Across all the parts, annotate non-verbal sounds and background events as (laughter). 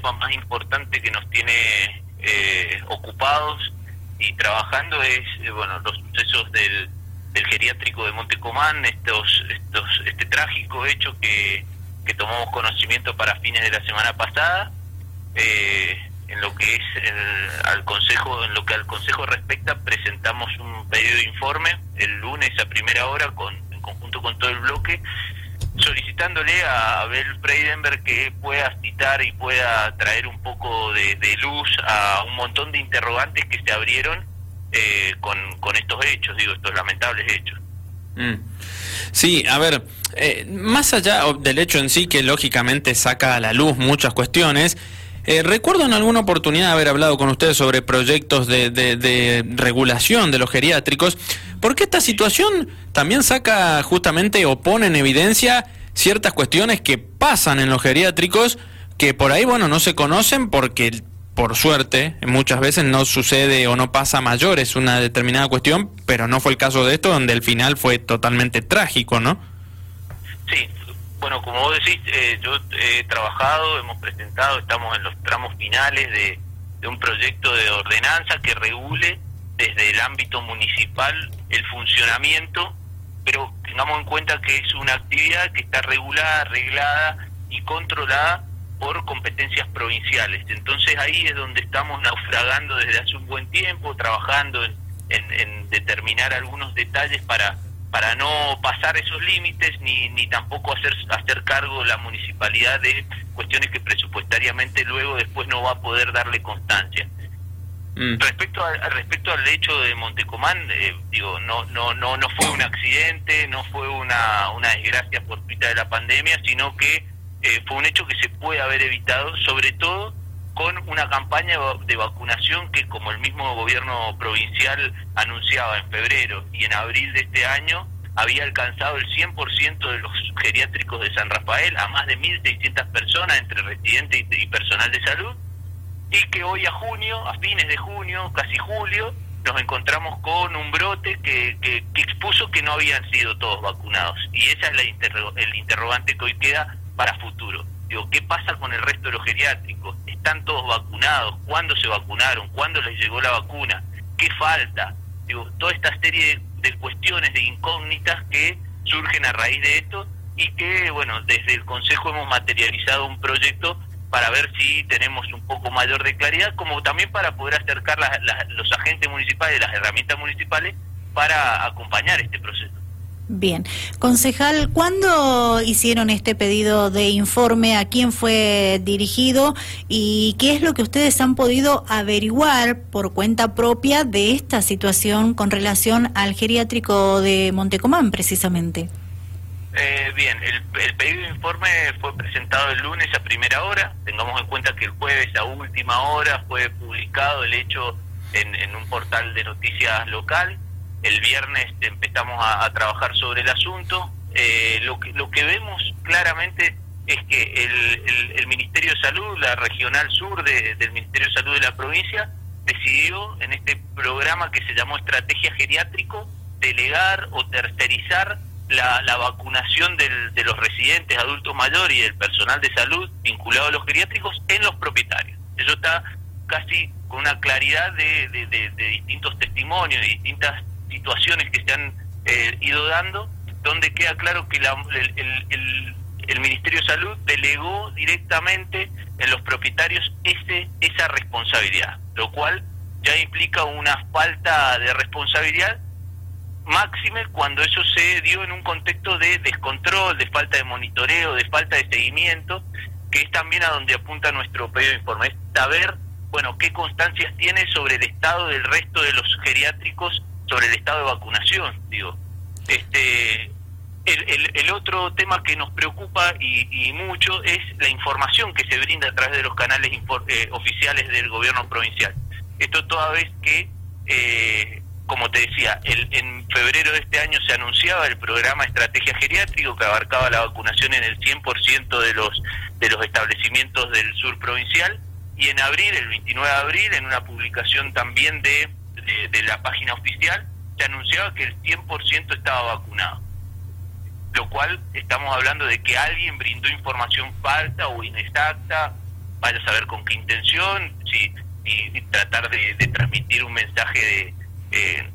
más importante que nos tiene eh, ocupados y trabajando es eh, bueno los sucesos del, del geriátrico de Montecomán, estos, estos, este trágico hecho que, que tomamos conocimiento para fines de la semana pasada. Eh, en lo que es al consejo en lo que al consejo respecta presentamos un pedido de informe el lunes a primera hora con en conjunto con todo el bloque solicitándole a Abel Freidenberg que pueda citar y pueda traer un poco de, luz a un montón de interrogantes que se abrieron eh, con, estos hechos, digo, estos lamentables hechos. Mm. Sí, a ver, eh, más allá del hecho en sí que lógicamente saca a la luz muchas cuestiones, eh, recuerdo en alguna oportunidad haber hablado con ustedes sobre proyectos de, de, regulación de los geriátricos, porque esta situación también saca justamente o pone en evidencia ciertas cuestiones que pasan en los geriátricos que por ahí, bueno, no se conocen porque por suerte, muchas veces no sucede o no pasa mayores una determinada cuestión, pero no fue el caso de esto, donde el final fue totalmente trágico, ¿no? Sí, bueno, como vos decís, eh, yo he trabajado, hemos presentado, estamos en los tramos finales de, un proyecto de ordenanza que regule desde el ámbito municipal el funcionamiento, pero tengamos en cuenta que es una actividad que está regulada, arreglada y controlada por competencias provinciales. Entonces ahí es donde estamos naufragando desde hace un buen tiempo, trabajando en, en determinar algunos detalles para para no pasar esos límites ni, ni tampoco hacer hacer cargo la municipalidad de cuestiones que presupuestariamente luego después no va a poder darle constancia. Mm. Respecto a, respecto al hecho de Montecomán, eh, digo, no no no no fue un accidente, no fue una una desgracia fortuita de la pandemia, sino que eh, fue un hecho que se puede haber evitado, sobre todo con una campaña de vacunación que como el mismo gobierno provincial anunciaba en febrero y en abril de este año había alcanzado el 100% de los geriátricos de San Rafael a más de 1.600 personas entre residentes y personal de salud y que hoy a junio, a fines de junio, casi julio, nos encontramos con un brote que, que, expuso que no habían sido todos vacunados y esa es la el interrogante que hoy queda para futuro. Digo, ¿qué pasa con el resto de los geriátricos? ¿Están todos vacunados? ¿Cuándo se vacunaron? ¿Cuándo les llegó la vacuna? ¿Qué falta? Digo, toda esta serie de, cuestiones, de incógnitas que surgen a raíz de esto y que, bueno, desde el Consejo hemos materializado un proyecto para ver si tenemos un poco mayor de claridad, como también para poder acercar los agentes municipales, las herramientas municipales para acompañar este proceso. Bien. Concejal, ¿cuándo hicieron este pedido de informe? ¿A quién fue dirigido? ¿Y qué es lo que ustedes han podido averiguar por cuenta propia de esta situación con relación al geriátrico de Montecomán, precisamente? Eh, bien, el, pedido de informe fue presentado el lunes a primera hora. Tengamos en cuenta que el jueves a última hora fue publicado el hecho en, en un portal de noticias local el viernes empezamos a, trabajar sobre el asunto. Eh, lo, que, lo que vemos claramente es que el, el, Ministerio de Salud, la Regional Sur del Ministerio de Salud de la provincia, decidió en este programa que se llamó Estrategia Geriátrico delegar o tercerizar la, vacunación del, de los residentes adultos mayores y del personal de salud vinculado a los geriátricos en los propietarios. Eso está casi con una claridad de, de, de distintos testimonios, de distintas situaciones que se han eh, ido dando, donde queda claro que la, el, el, Ministerio de Salud delegó directamente en los propietarios ese, esa responsabilidad, lo cual ya implica una falta de responsabilidad máxime cuando eso se dio en un contexto de descontrol, de falta de monitoreo, de falta de seguimiento, que es también a donde apunta nuestro pedido de informe, es saber, bueno, qué constancias tiene sobre el estado del resto de los geriátricos sobre el estado de vacunación, digo. Este, el, el, otro tema que nos preocupa y, mucho es la información que se brinda a través de los canales eh, oficiales del gobierno provincial. Esto toda vez que, eh, como te decía, el, en febrero de este año se anunciaba el programa Estrategia Geriátrico que abarcaba la vacunación en el 100% de los, de los establecimientos del sur provincial y en abril, el 29 de abril, en una publicación también de de, la página oficial, se anunciaba que el 100% estaba vacunado. Lo cual estamos hablando de que alguien brindó información falsa o inexacta vaya a saber con qué intención, si, y, tratar de, transmitir un mensaje de, eh,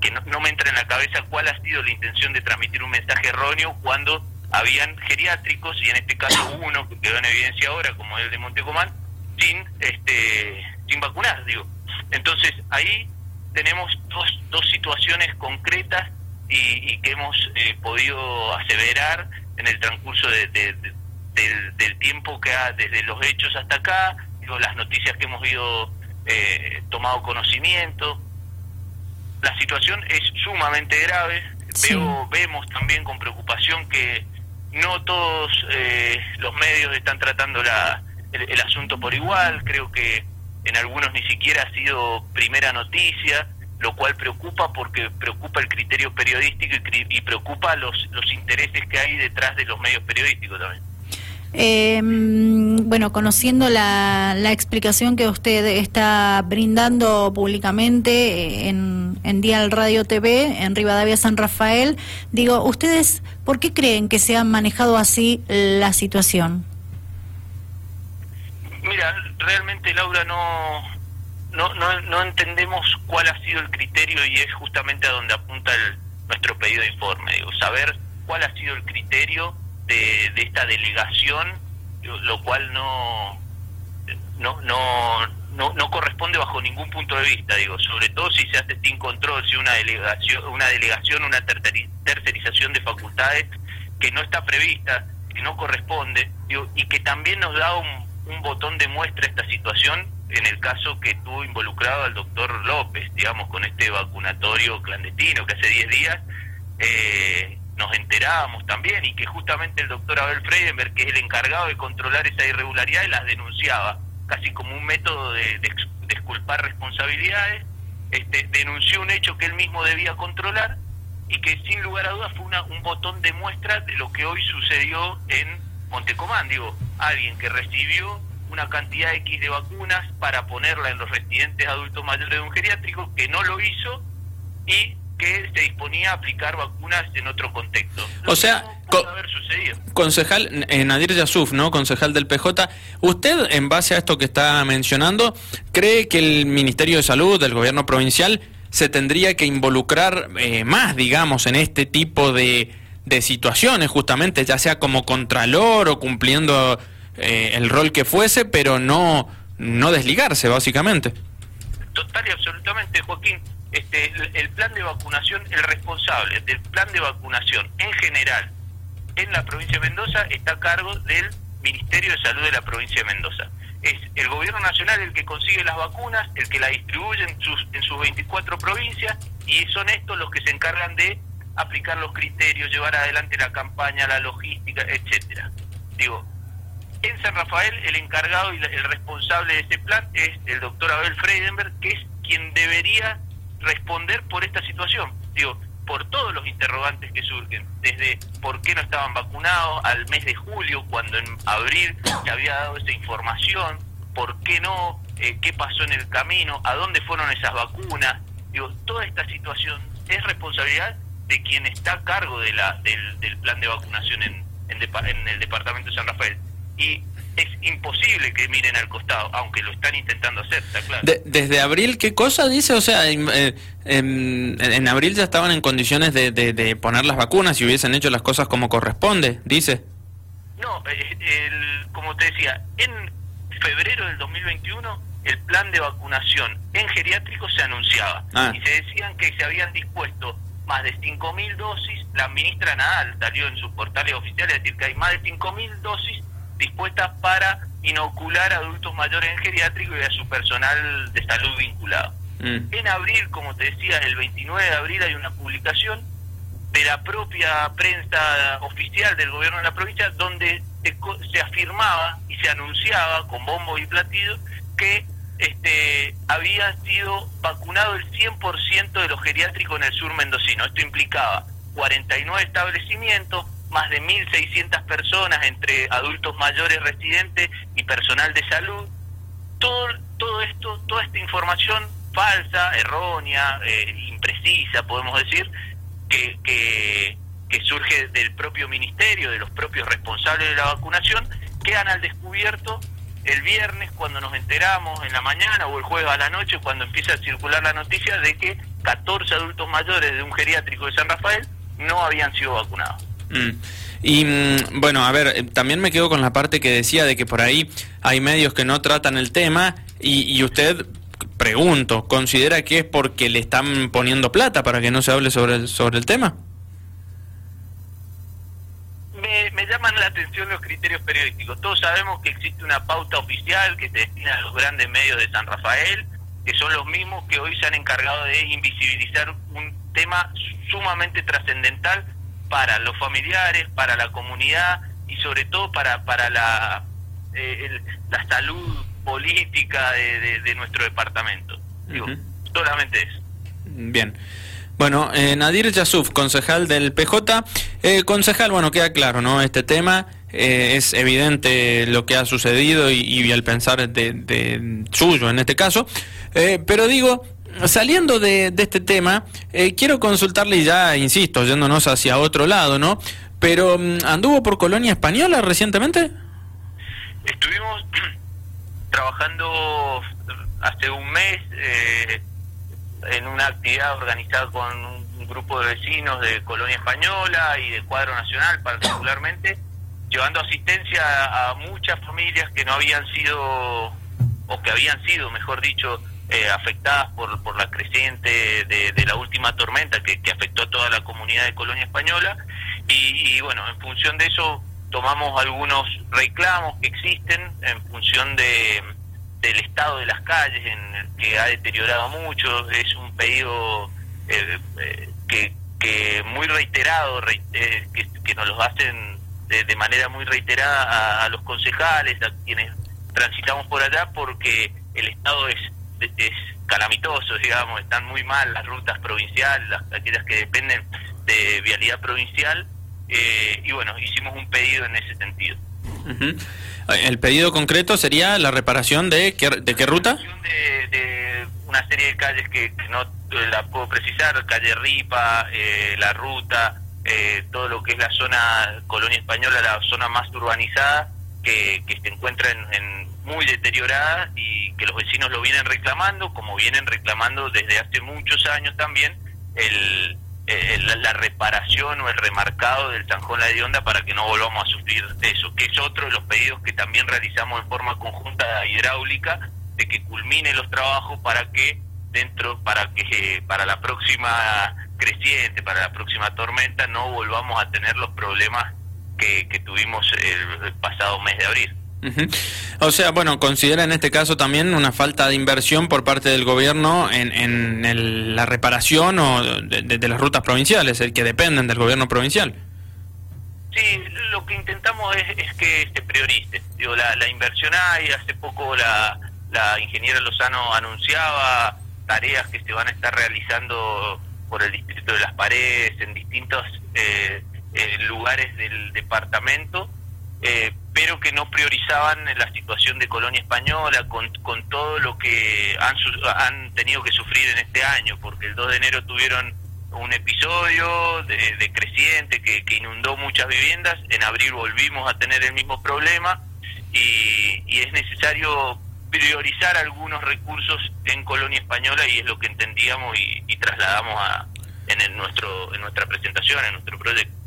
que no, me entra en la cabeza cuál ha sido la intención de transmitir un mensaje erróneo cuando habían geriátricos, y en este caso uno que quedó en evidencia ahora, como el de Montecomán, sin, este, sin vacunar, digo. Entonces ahí tenemos dos, dos situaciones concretas y, que hemos eh, podido aseverar en el transcurso de, del, tiempo que ha, desde los hechos hasta acá, digo, las noticias que hemos ido eh, tomado conocimiento. La situación es sumamente grave. Veo, vemos también con preocupación que no todos eh, los medios están tratando la, el, asunto por igual. Creo que en algunos ni siquiera ha sido primera noticia lo cual preocupa porque preocupa el criterio periodístico y, preocupa los, los intereses que hay detrás de los medios periodísticos también. Eh, bueno, conociendo la, la, explicación que usted está brindando públicamente en, en Dial Radio TV, en Rivadavia San Rafael, digo, ¿ustedes por qué creen que se ha manejado así la situación? Mira, realmente Laura no, no, no, no entendemos cuál ha sido el criterio y es justamente a donde apunta el, nuestro pedido de informe, digo, saber cuál ha sido el criterio de, de esta delegación, lo cual no, no, no, no, no corresponde bajo ningún punto de vista, digo, sobre todo si se hace sin control, si una delegación, una delegación, una tercerización de facultades que no está prevista, que no corresponde, digo, y que también nos da un, un botón de muestra esta situación en el caso que tuvo involucrado al doctor López, digamos, con este vacunatorio clandestino que hace 10 días eh, nos enterábamos también y que justamente el doctor Abel Freidenberg, que es el encargado de controlar esa irregularidad, las denunciaba, casi como un método de, de, exculpar responsabilidades, este, denunció un hecho que él mismo debía controlar y que sin lugar a dudas fue una, un botón de muestra de lo que hoy sucedió en Montecomán, digo, alguien que recibió una cantidad X de vacunas para ponerla en los residentes adultos mayores de un geriátrico, que no lo hizo y que se disponía a aplicar vacunas en otro contexto. o sea, concejal eh, Nadir Yasuf, ¿no? Concejal del PJ, ¿usted en base a esto que está mencionando, cree que el Ministerio de Salud del gobierno provincial se tendría que involucrar eh, más, digamos, en este tipo de, de situaciones, justamente, ya sea como contralor o cumpliendo eh, el rol que fuese, pero no, no desligarse, básicamente. Total y absolutamente, Joaquín. Este, el, plan de vacunación, el responsable del plan de vacunación en general en la provincia de Mendoza está a cargo del Ministerio de Salud de la provincia de Mendoza. Es el gobierno nacional el que consigue las vacunas, el que las distribuye en sus, en sus 24 provincias y son estos los que se encargan de aplicar los criterios, llevar adelante la campaña, la logística, etcétera. Digo, en San Rafael, el encargado y el responsable de este plan es el doctor Abel Freidenberg, que es quien debería responder por esta situación. Digo, por todos los interrogantes que surgen, desde por qué no estaban vacunados al mes de julio, cuando en abril se había dado esa información, por qué no, eh, qué pasó en el camino, a dónde fueron esas vacunas. Digo, toda esta situación es responsabilidad de quien está a cargo de la, del, plan de vacunación en, en el departamento de San Rafael y es imposible que miren al costado, aunque lo están intentando hacer, está claro. desde abril, ¿qué cosa dice? O sea, eh, en, abril ya estaban en condiciones de, de, poner las vacunas y hubiesen hecho las cosas como corresponde, dice. No, eh, el, como te decía, en febrero del 2021 el plan de vacunación en geriátricos se anunciaba ah. y se decían que se habían dispuesto más de 5.000 dosis, la ministra Nadal salió en sus portales oficiales a decir que hay más de 5.000 dosis dispuestas para inocular a adultos mayores en geriátrico y a su personal de salud vinculado. Mm. En abril, como te decía, el 29 de abril hay una publicación de la propia prensa oficial del gobierno de la provincia donde se, afirmaba y se anunciaba con bombo y platillo que este, había sido vacunado el 100% de los geriátricos en el sur mendocino. Esto implicaba 49 establecimientos, más de 1.600 personas entre adultos mayores residentes y personal de salud. Todo, todo esto, toda esta información falsa, errónea, eh, imprecisa, podemos decir, que, que, que surge del propio ministerio, de los propios responsables de la vacunación, quedan al descubierto el viernes cuando nos enteramos en la mañana o el jueves a la noche cuando empieza a circular la noticia de que 14 adultos mayores de un geriátrico de San Rafael no habían sido vacunados. Mm. Y mm, bueno, a ver, eh, también me quedo con la parte que decía de que por ahí hay medios que no tratan el tema y, usted, pregunto, ¿considera que es porque le están poniendo plata para que no se hable sobre el, sobre el tema? Me, llaman la atención los criterios periodísticos. Todos sabemos que existe una pauta oficial que se destina a los grandes medios de San Rafael, que son los mismos que hoy se han encargado de invisibilizar un tema sumamente trascendental para los familiares, para la comunidad y sobre todo para, para la, eh, la salud política de, nuestro departamento. Digo, solamente eso. Bien. Bueno, eh, Nadir Yasuf, concejal del PJ. Eh, concejal, bueno, queda claro, ¿no? Este tema eh, es evidente lo que ha sucedido y, y al pensar de, de, suyo en este caso. pero digo, saliendo de, este tema, eh, quiero consultarle, y ya insisto, yéndonos hacia otro lado, ¿no? Pero, mm, ¿anduvo por Colonia Española recientemente? Estuvimos (clears throat) trabajando hace un mes eh, en una actividad organizada con un grupo de vecinos de Colonia Española y de Cuadro Nacional particularmente, llevando asistencia a muchas familias que no habían sido, o que habían sido, mejor dicho, eh, afectadas por, por la creciente de, la última tormenta que, afectó a toda la comunidad de Colonia Española. Y, bueno, en función de eso tomamos algunos reclamos que existen en función de del estado de las calles en que ha deteriorado mucho es un pedido eh, eh, que, que muy reiterado que, nos lo hacen de, manera muy reiterada a, a, los concejales a quienes transitamos por allá porque el estado es es calamitoso, digamos, están muy mal las rutas provinciales, las, aquellas que dependen de vialidad provincial, eh, y bueno, hicimos un pedido en ese sentido. ¿El pedido concreto sería la reparación de qué, de qué ruta? De, una serie de calles que, no la puedo precisar, calle Ripa, eh, la ruta, eh, todo lo que es la zona colonia española, la zona más urbanizada, que, que se encuentra en muy deteriorada y que los vecinos lo vienen reclamando, como vienen reclamando desde hace muchos años también el, la, reparación o el remarcado del Sanjón La de Onda para que no volvamos a sufrir eso, que es otro de los pedidos que también realizamos en forma conjunta hidráulica, de que culmine los trabajos para que dentro, para que para la próxima creciente, para la próxima tormenta, no volvamos a tener los problemas que, que tuvimos el pasado mes de abril. O sea, bueno, considera en este caso también una falta de inversión por parte del gobierno en, en la reparación o de, las rutas provinciales, el que dependen del gobierno provincial. Sí, lo que intentamos es, que se priorice. Digo, la, la, inversión hay, hace poco la, la ingeniera Lozano anunciaba tareas que se van a estar realizando por el Distrito de las Paredes en distintos eh, eh, lugares del departamento eh, pero que no priorizaban la situación de colonia española con, con todo lo que han, han tenido que sufrir en este año, porque el 2 de enero tuvieron un episodio de, creciente que, inundó muchas viviendas, en abril volvimos a tener el mismo problema y, y es necesario priorizar algunos recursos en colonia española y es lo que entendíamos y, y trasladamos a, en, nuestro, en nuestra presentación, en nuestro proyecto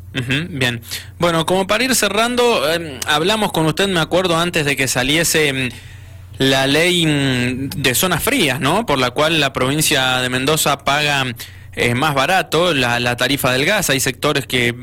bien. Bueno, como para ir cerrando, em, hablamos con usted, me acuerdo, antes de que saliese em, la ley mm, de zonas frías, ¿no? Por la cual la provincia de Mendoza paga eh, más barato la, tarifa del gas. Hay sectores que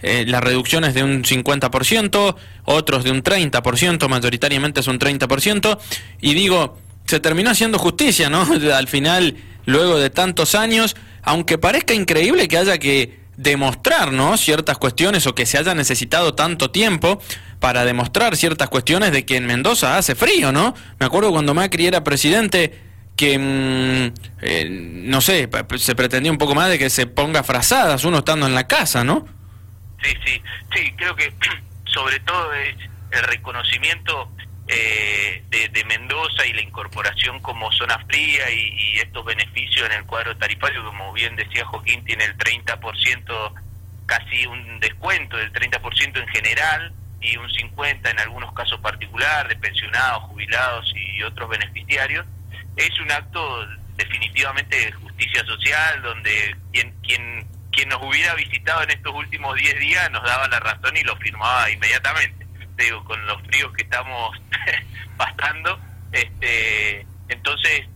eh, la reducción es de un 50%, otros de un 30%, mayoritariamente es un 30%. Y digo, se terminó haciendo justicia, ¿no? (laughs) Al final, luego de tantos años, aunque parezca increíble que haya que demostrar ¿no? ciertas cuestiones o que se haya necesitado tanto tiempo para demostrar ciertas cuestiones de que en Mendoza hace frío, ¿no? Me acuerdo cuando Macri era presidente que, mm, eh, no sé, se pretendía un poco más de que se ponga frazadas uno estando en la casa, ¿no? Sí, sí, sí, creo que (clears throat) sobre todo es el reconocimiento eh, de, Mendoza y la incorporación como zona fría y, estos beneficios en el cuadro tarifario, como bien decía Joaquín, tiene el 30%, casi un descuento del 30% en general y un 50 en algunos casos particular de pensionados, jubilados y otros beneficiarios, es un acto definitivamente de justicia social donde quien quien quien nos hubiera visitado en estos últimos 10 días nos daba la razón y lo firmaba inmediatamente. Digo, con los fríos que estamos (laughs) pasando, este, entonces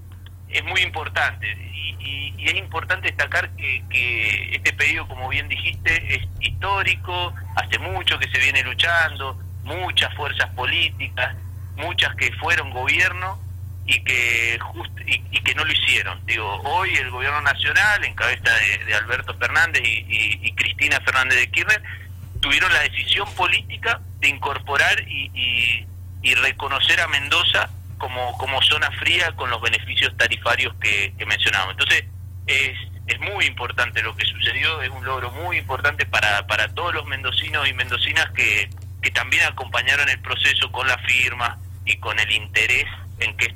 es muy importante y, y, es importante destacar que, que, este pedido, como bien dijiste, es histórico, hace mucho que se viene luchando, muchas fuerzas políticas, muchas que fueron gobierno y que just, y, que no lo hicieron. Digo, hoy el gobierno nacional, en cabeza de, de Alberto Fernández y, y, Cristina Fernández de Kirchner, tuvieron la decisión política de incorporar y, reconocer a Mendoza como, como zona fría con los beneficios tarifarios que, que mencionábamos. Entonces, es, es muy importante lo que sucedió, es un logro muy importante para, para todos los mendocinos y mendocinas que, que también acompañaron el proceso con la firma y con el interés en que